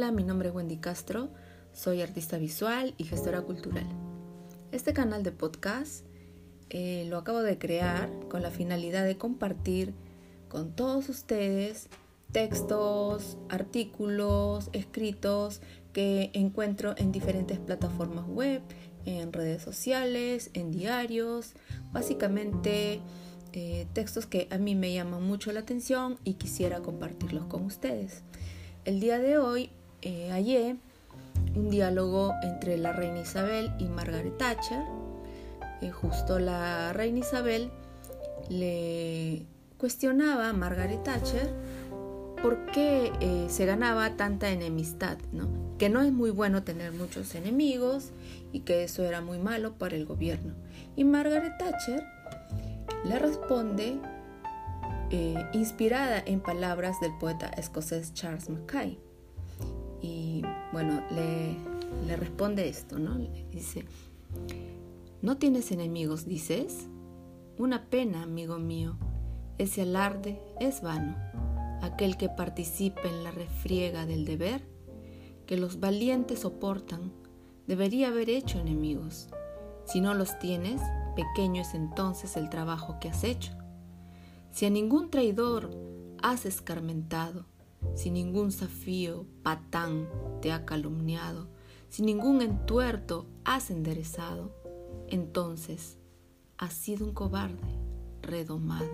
Hola, mi nombre es Wendy Castro, soy artista visual y gestora cultural. Este canal de podcast eh, lo acabo de crear con la finalidad de compartir con todos ustedes textos, artículos, escritos que encuentro en diferentes plataformas web, en redes sociales, en diarios, básicamente eh, textos que a mí me llaman mucho la atención y quisiera compartirlos con ustedes. El día de hoy eh, un diálogo entre la reina Isabel y Margaret Thatcher. Eh, justo la reina Isabel le cuestionaba a Margaret Thatcher por qué eh, se ganaba tanta enemistad, ¿no? que no es muy bueno tener muchos enemigos y que eso era muy malo para el gobierno. Y Margaret Thatcher le responde eh, inspirada en palabras del poeta escocés Charles Mackay. Y bueno, le, le responde esto, ¿no? Le dice, ¿no tienes enemigos, dices? Una pena, amigo mío, ese alarde es vano. Aquel que participa en la refriega del deber, que los valientes soportan, debería haber hecho enemigos. Si no los tienes, pequeño es entonces el trabajo que has hecho. Si a ningún traidor has escarmentado, si ningún zafío, patán te ha calumniado, si ningún entuerto has enderezado, entonces has sido un cobarde redomado.